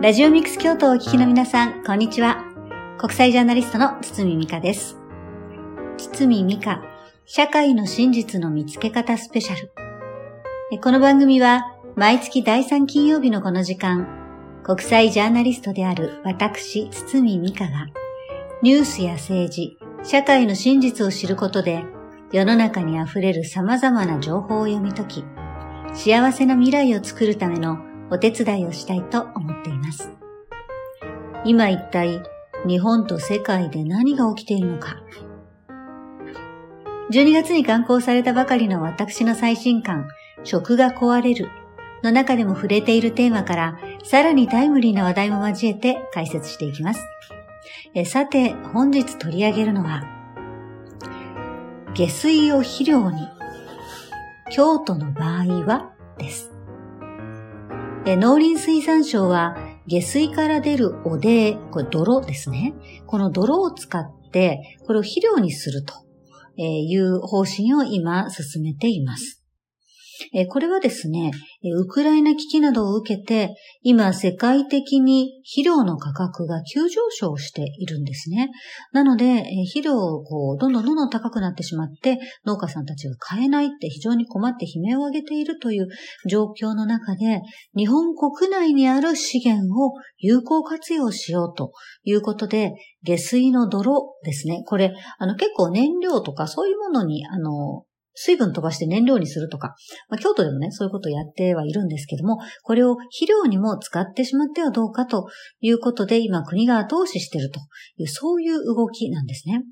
ラジオミックス京都をお聞きの皆さん、こんにちは。国際ジャーナリストの堤美香です。堤美香、社会の真実の見つけ方スペシャル。この番組は、毎月第3金曜日のこの時間、国際ジャーナリストである私、堤美香が、ニュースや政治、社会の真実を知ることで、世の中に溢れる様々な情報を読み解き、幸せな未来を作るためのお手伝いをしたいと思っています。今一体日本と世界で何が起きているのか。12月に刊行されたばかりの私の最新刊、食が壊れるの中でも触れているテーマから、さらにタイムリーな話題も交えて解説していきます。えさて、本日取り上げるのは、下水を肥料に、京都の場合はです。農林水産省は下水から出るおでこれ泥ですね。この泥を使って、これを肥料にするという方針を今進めています。これはですね、ウクライナ危機などを受けて、今世界的に肥料の価格が急上昇しているんですね。なので、肥料をこうどんどんどんどん高くなってしまって、農家さんたちが買えないって非常に困って悲鳴を上げているという状況の中で、日本国内にある資源を有効活用しようということで、下水の泥ですね。これ、あの結構燃料とかそういうものに、あの、水分飛ばして燃料にするとか、まあ、京都でもね、そういうことをやってはいるんですけども、これを肥料にも使ってしまってはどうかということで、今国が後押ししているという、そういう動きなんですね。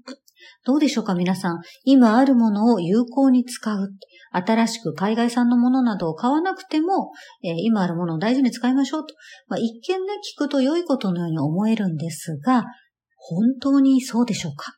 どうでしょうか皆さん。今あるものを有効に使う。新しく海外産のものなどを買わなくても、えー、今あるものを大事に使いましょうと。まあ、一見ね、聞くと良いことのように思えるんですが、本当にそうでしょうか？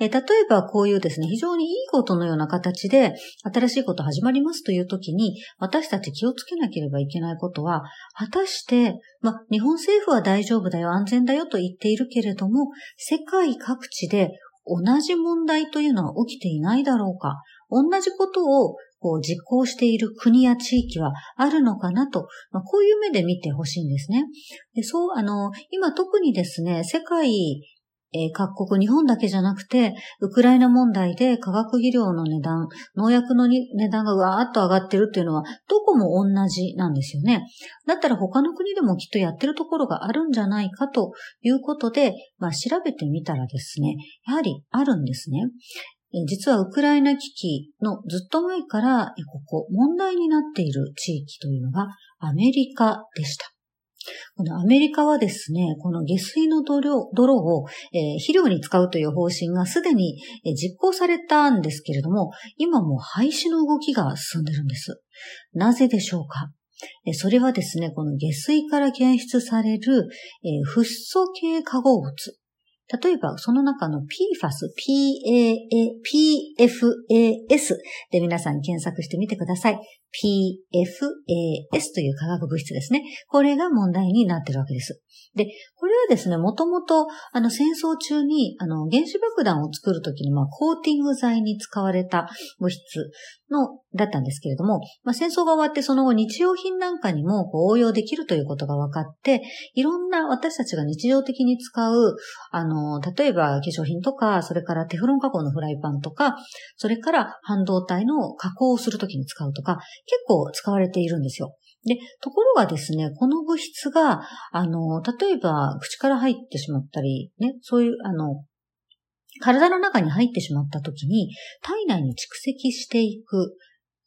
え例えばこういうですね、非常にいいことのような形で新しいこと始まりますという時に、私たち気をつけなければいけないことは、果たして、ま、日本政府は大丈夫だよ、安全だよと言っているけれども、世界各地で同じ問題というのは起きていないだろうか、同じことをこう実行している国や地域はあるのかなと、まあ、こういう目で見てほしいんですね。でそう、あの、今特にですね、世界えー、各国、日本だけじゃなくて、ウクライナ問題で化学肥料の値段、農薬の値段がわーっと上がってるっていうのは、どこも同じなんですよね。だったら他の国でもきっとやってるところがあるんじゃないかということで、まあ、調べてみたらですね、やはりあるんですね。実はウクライナ危機のずっと前から、ここ問題になっている地域というのがアメリカでした。このアメリカはですね、この下水の泥泥を、えー、肥料に使うという方針がすでに、実行されたんですけれども、今も廃止の動きが進んでるんです。なぜでしょうか？それはですね、この下水から検出される、えー、フッ素系化合物。例えば、その中の PFAS、PFAS で皆さん検索してみてください。PFAS という化学物質ですね。これが問題になっているわけです。で、これはですね、もともと、あの、戦争中に、あの、原子爆弾を作るときに、まあ、コーティング剤に使われた物質の、だったんですけれども、まあ、戦争が終わってその後日用品なんかにもこう応用できるということが分かって、いろんな私たちが日常的に使う、あの、例えば化粧品とか、それからテフロン加工のフライパンとか、それから半導体の加工をするときに使うとか、結構使われているんですよ。で、ところがですね、この物質が、あの、例えば口から入ってしまったり、ね、そういう、あの、体の中に入ってしまった時に、体内に蓄積していく、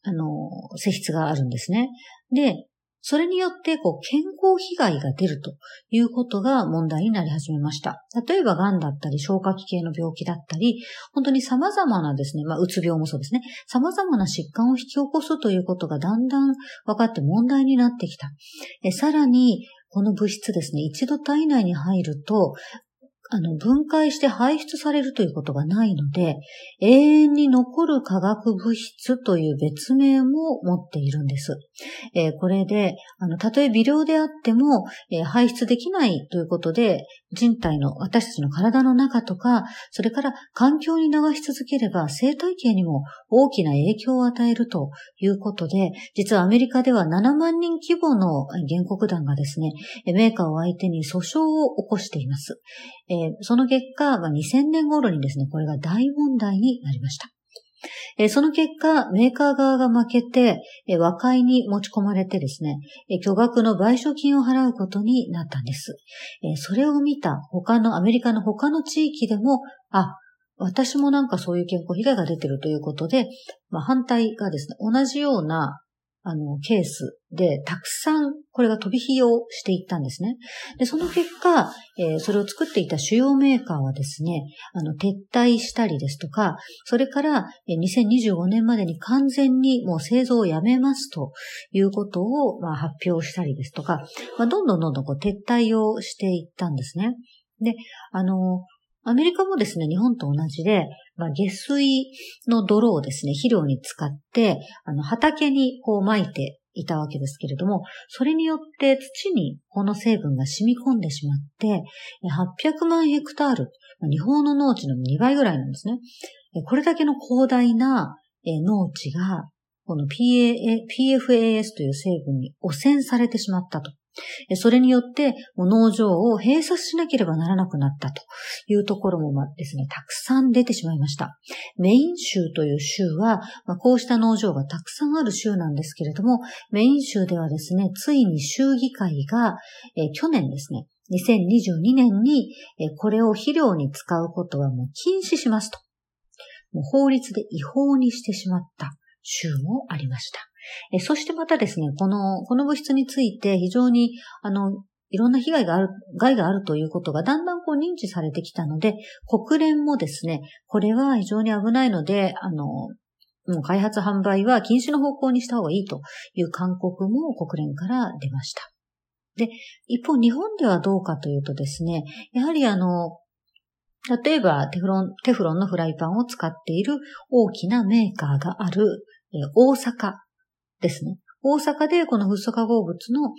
あの、性質があるんですね。で、それによって、こう、健康被害が出るということが問題になり始めました。例えば、癌だったり、消化器系の病気だったり、本当に様々なですね、まあ、うつ病もそうですね、様々な疾患を引き起こすということがだんだん分かって問題になってきた。えさらに、この物質ですね、一度体内に入ると、あの、分解して排出されるということがないので、永遠に残る化学物質という別名も持っているんです。えー、これで、あの、たとえ微量であっても、えー、排出できないということで、人体の、私たちの体の中とか、それから環境に流し続ければ生態系にも大きな影響を与えるということで、実はアメリカでは7万人規模の原告団がですね、メーカーを相手に訴訟を起こしています。え、えその結果、ま、2000年頃にですね、これが大問題になりました。え、その結果、メーカー側が負けて、え、和解に持ち込まれてですね、え巨額の賠償金を払うことになったんです。えそれを見た他の、アメリカの他の地域でも、あ、私もなんかそういう健康被害が出てるということで、まあ、反対がですね、同じようなあの、ケースで、たくさん、これが飛び火をしていったんですね。で、その結果、えー、それを作っていた主要メーカーはですね、あの、撤退したりですとか、それから、え、2025年までに完全にもう製造をやめますということを、まあ、発表したりですとか、まあ、どんどんどんどんこう撤退をしていったんですね。で、あの、アメリカもですね、日本と同じで、まあ、下水の泥をですね、肥料に使って、あの、畑にこう撒いていたわけですけれども、それによって土にこの成分が染み込んでしまって、800万ヘクタール、日本の農地の2倍ぐらいなんですね。これだけの広大な農地が、この PFAS という成分に汚染されてしまったと。それによって、農場を閉鎖しなければならなくなったというところもですね、たくさん出てしまいました。メイン州という州は、こうした農場がたくさんある州なんですけれども、メイン州ではですね、ついに州議会が、去年ですね、2022年に、これを肥料に使うことはもう禁止しますと。もう法律で違法にしてしまった州もありました。えそしてまたですね、この、この物質について非常に、あの、いろんな被害がある、害があるということがだんだんこう認知されてきたので、国連もですね、これは非常に危ないので、あの、もう開発販売は禁止の方向にした方がいいという勧告も国連から出ました。で、一方日本ではどうかというとですね、やはりあの、例えばテフロン、テフロンのフライパンを使っている大きなメーカーがある、え大阪ですね。大阪でこのフッ素化合物の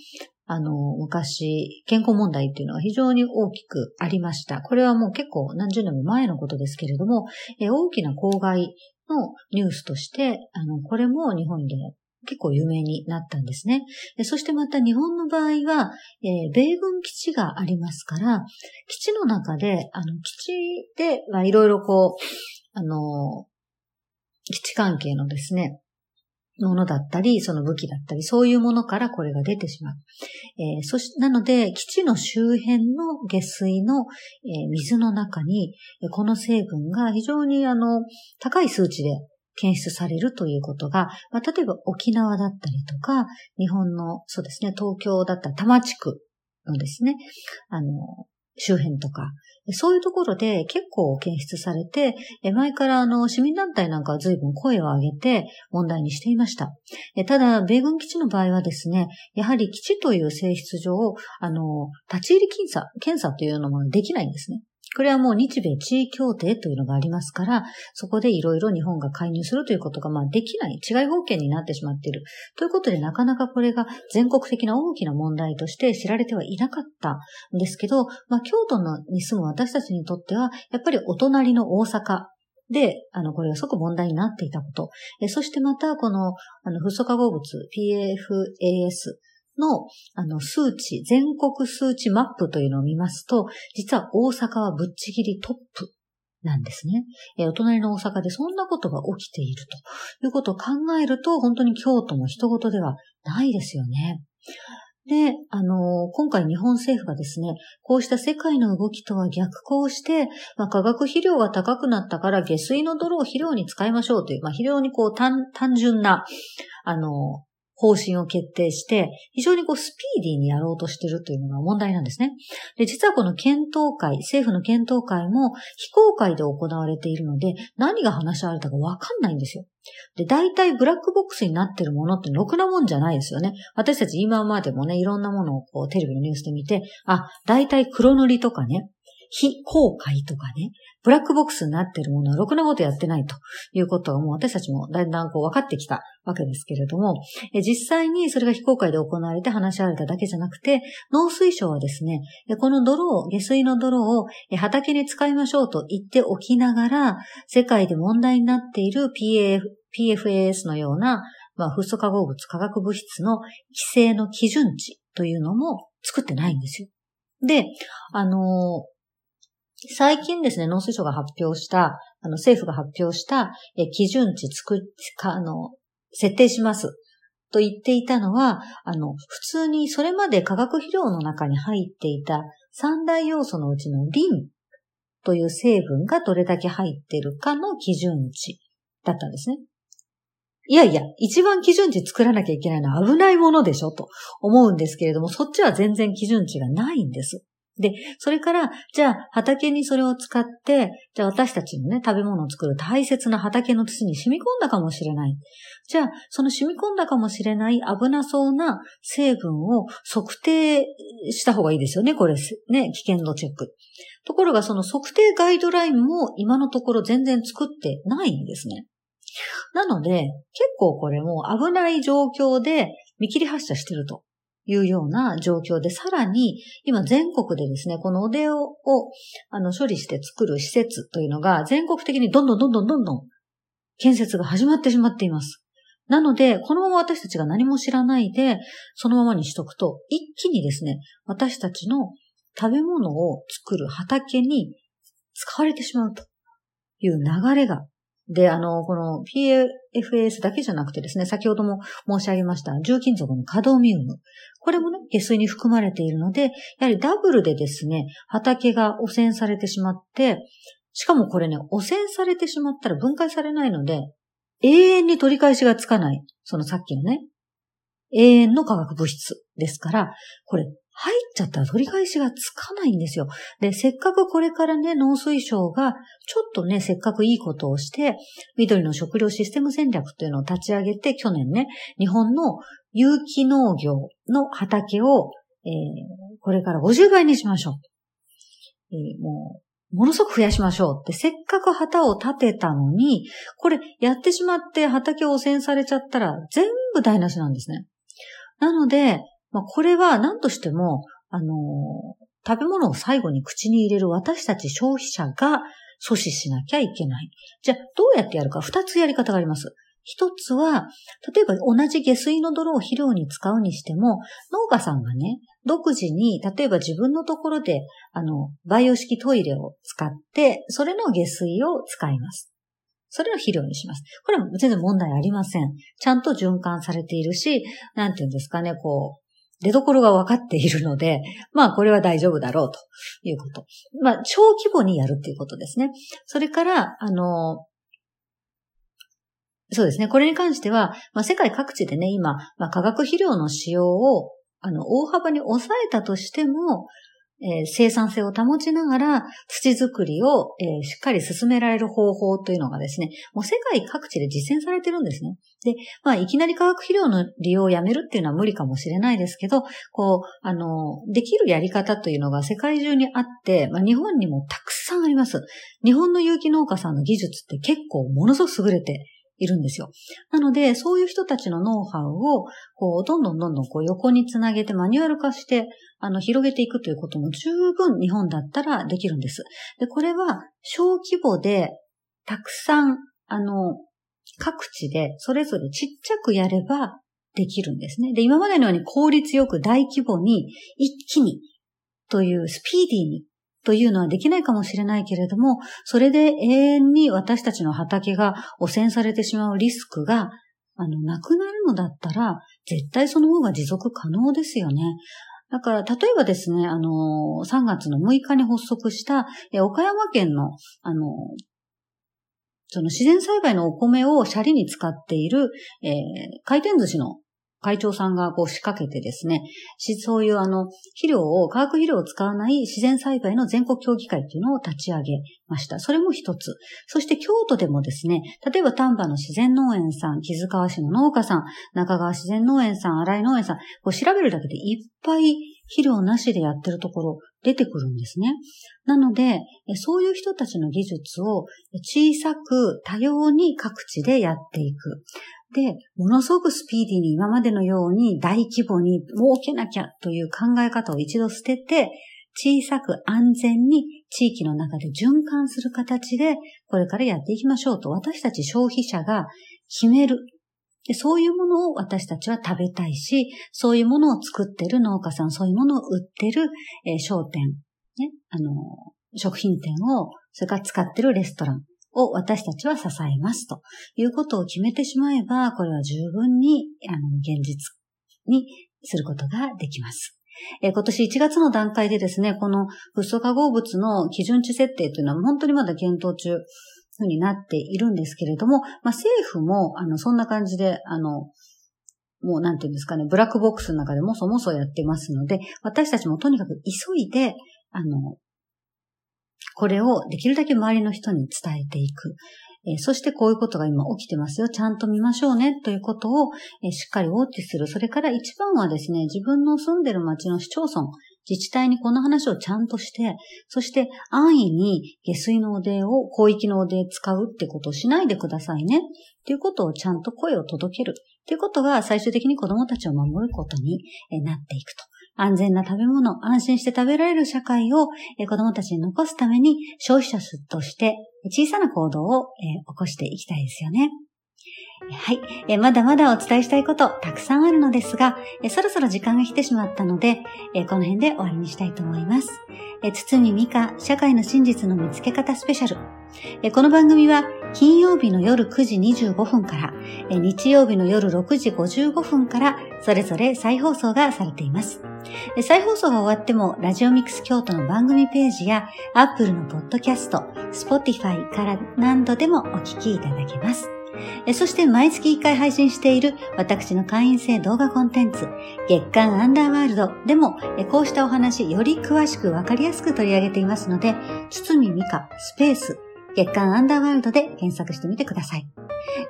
あの、昔、健康問題っていうのは非常に大きくありました。これはもう結構何十年も前のことですけれども、え大きな公害のニュースとして、あの、これも日本で結構有名になったんですね。そしてまた日本の場合は、えー、米軍基地がありますから、基地の中で、あの、基地で、まあ、いろいろこう、あの、基地関係のですね、ものだったり、その武器だったり、そういうものからこれが出てしまう。えー、そし、なので、基地の周辺の下水の、えー、水の中に、この成分が非常にあの、高い数値で検出されるということが、まあ、例えば沖縄だったりとか、日本の、そうですね、東京だったら多摩地区のですね、あの、周辺とか、そういうところで結構検出されて、前からあの市民団体なんかは随分声を上げて問題にしていました。ただ、米軍基地の場合はですね、やはり基地という性質上、あの、立ち入り検査、検査というのもできないんですね。これはもう日米地位協定というのがありますから、そこでいろいろ日本が介入するということがまあできない、違い法権になってしまっている。ということでなかなかこれが全国的な大きな問題として知られてはいなかったんですけど、まあ京都のに住む私たちにとっては、やっぱりお隣の大阪で、あの、これが即問題になっていたこと。えそしてまた、この、あの、フッ素化合物、PFAS の、あの、数値、全国数値マップというのを見ますと、実は大阪はぶっちぎりトップなんですね。えお隣の大阪でそんなことが起きているということを考えると、本当に京都も人事ではないですよね。で、あの、今回日本政府がですね、こうした世界の動きとは逆行して、まあ、化学肥料が高くなったから下水の泥を肥料に使いましょうという、まあ、非常にこう単純な、あの、方針を決定して、非常にこうスピーディーにやろうとしてるというのが問題なんですね。で、実はこの検討会、政府の検討会も非公開で行われているので、何が話し合われたかわかんないんですよ。で、大体ブラックボックスになってるものってろくなもんじゃないですよね。私たち今までもね、いろんなものをこうテレビのニュースで見て、あ、大体黒塗りとかね、非公開とかね、ブラックボックスになっているものはろくなことやってないということがもう私たちもだんだんこう分かってきたわけですけれども、実際にそれが非公開で行われて話し合われただけじゃなくて、農水省はですね、この泥を、下水の泥を畑に使いましょうと言っておきながら、世界で問題になっている PAF PFAS のような、まあ、フッ素化合物、化学物質の規制の基準値というのも作ってないんですよ。で、あのー、最近ですね、農水省が発表した、あの、政府が発表した、え、基準値作っ、か、あの、設定します。と言っていたのは、あの、普通にそれまで化学肥料の中に入っていた三大要素のうちのリンという成分がどれだけ入っているかの基準値だったんですね。いやいや、一番基準値作らなきゃいけないのは危ないものでしょと思うんですけれども、そっちは全然基準値がないんです。で、それから、じゃあ畑にそれを使って、じゃあ私たちのね、食べ物を作る大切な畑の土に染み込んだかもしれない。じゃあ、その染み込んだかもしれない危なそうな成分を測定した方がいいですよね、これ。ね、危険度チェック。ところが、その測定ガイドラインも今のところ全然作ってないんですね。なので、結構これも危ない状況で見切り発車してるというような状況で、さらに今全国でですね、このおでををあの処理して作る施設というのが全国的にどんどんどんどんどんどん建設が始まってしまっています。なので、このまま私たちが何も知らないで、そのままにしとくと、一気にですね、私たちの食べ物を作る畑に使われてしまうという流れがで、あの、この PFAS だけじゃなくてですね、先ほども申し上げました重金属のカドミウム。これもね、下水に含まれているので、やはりダブルでですね、畑が汚染されてしまって、しかもこれね、汚染されてしまったら分解されないので、永遠に取り返しがつかない。そのさっきのね、永遠の化学物質ですから、これ入っちゃったら取り返しがつかないんですよ。で、せっかくこれからね、農水省が、ちょっとね、せっかくいいことをして、緑の食料システム戦略というのを立ち上げて、去年ね、日本の有機農業の畑を、えー、これから50倍にしましょう。えー、もう、ものすごく増やしましょうって、せっかく旗を立てたのに、これやってしまって畑を汚染されちゃったら全部台無しなんですね。なので、まあ、これは何としても、あの、食べ物を最後に口に入れる私たち消費者が阻止しなきゃいけない。じゃあ、どうやってやるか、二つやり方があります。一つは、例えば同じ下水の泥を肥料に使うにしても、農家さんがね、独自に、例えば自分のところで、あの、培養式トイレを使って、それの下水を使います。それを肥料にします。これは全然問題ありません。ちゃんと循環されているし、なんていうんですかね、こう、出所が分かっているので、まあこれは大丈夫だろうということ。まあ小規模にやるっていうことですね。それから、あの、そうですね。これに関しては、まあ、世界各地でね、今、まあ、化学肥料の使用を、あの、大幅に抑えたとしても、えー、生産性を保ちながら土作りを、えー、しっかり進められる方法というのがですね、もう世界各地で実践されてるんですね。で、まあ、いきなり化学肥料の利用をやめるっていうのは無理かもしれないですけど、こう、あの、できるやり方というのが世界中にあって、まあ、日本にもたくさんあります。日本の有機農家さんの技術って結構ものすごく優れているんですよ。なので、そういう人たちのノウハウを、こう、どんどんどんどんこう横につなげてマニュアル化して、あの、広げていくということも十分日本だったらできるんです。で、これは小規模で、たくさん、あの、各地でそれぞれちっちゃくやればできるんですね。で、今までのように効率よく大規模に一気にというスピーディーにというのはできないかもしれないけれども、それで永遠に私たちの畑が汚染されてしまうリスクが、あの、なくなるのだったら、絶対その方が持続可能ですよね。だから、例えばですね、あの、3月の6日に発足した、岡山県の、あの、その自然栽培のお米をシャリに使っている、えー、回転寿司の会長さんがこう仕掛けてですね、そういうあの、肥料を、化学肥料を使わない自然栽培の全国協議会っていうのを立ち上げました。それも一つ。そして京都でもですね、例えば丹波の自然農園さん、木津川市の農家さん、中川自然農園さん、荒井農園さん、こう調べるだけでいっぱい肥料なしでやってるところ出てくるんですね。なので、そういう人たちの技術を小さく多様に各地でやっていく。で、ものすごくスピーディーに今までのように大規模に儲けなきゃという考え方を一度捨てて、小さく安全に地域の中で循環する形でこれからやっていきましょうと私たち消費者が決める。でそういうものを私たちは食べたいし、そういうものを作ってる農家さん、そういうものを売ってる、えー、商店、ね、あの、食品店を、それから使ってるレストランを私たちは支えますということを決めてしまえば、これは十分に、あの、現実にすることができます。え今年1月の段階でですね、このフッ素化合物の基準値設定というのは本当にまだ検討中ふうになっているんですけれども、まあ、政府も、あの、そんな感じで、あの、もうなんていうんですかね、ブラックボックスの中でもそもそやってますので、私たちもとにかく急いで、あの、これをできるだけ周りの人に伝えていく。えそしてこういうことが今起きてますよ。ちゃんと見ましょうね。ということを、えしっかりウォッチする。それから一番はですね、自分の住んでる町の市町村、自治体にこの話をちゃんとして、そして安易に下水のおでを、広域のおで使うってことをしないでくださいね。っていうことをちゃんと声を届ける。っていうことが最終的に子供たちを守ることになっていくと。安全な食べ物、安心して食べられる社会を子供たちに残すために消費者として小さな行動を起こしていきたいですよね。はい、まだまだお伝えしたいことたくさんあるのですが、そろそろ時間が来てしまったので、この辺で終わりにしたいと思います。え堤美香社会の真実の見つけ方スペシャル。この番組は金曜日の夜9時25分から、日曜日の夜6時55分からそれぞれ再放送がされています。再放送が終わっても、ラジオミックス京都の番組ページや、Apple のポッドキャスト、Spotify から何度でもお聞きいただけます。そして毎月1回配信している私の会員制動画コンテンツ、月刊アンダーワールドでもこうしたお話より詳しくわかりやすく取り上げていますので、堤美香スペース月刊アンダーワールドで検索してみてください。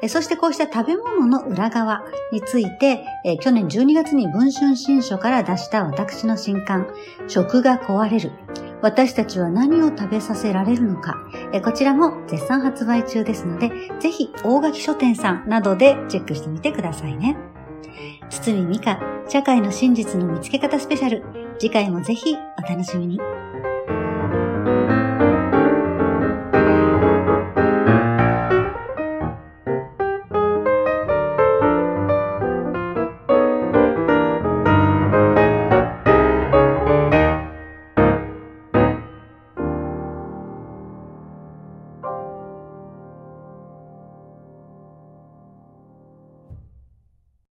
そしてこうした食べ物の裏側について、去年12月に文春新書から出した私の新刊、食が壊れる。私たちは何を食べさせられるのか、こちらも絶賛発売中ですので、ぜひ大垣書店さんなどでチェックしてみてくださいね。堤美香、社会の真実の見つけ方スペシャル。次回もぜひお楽しみに。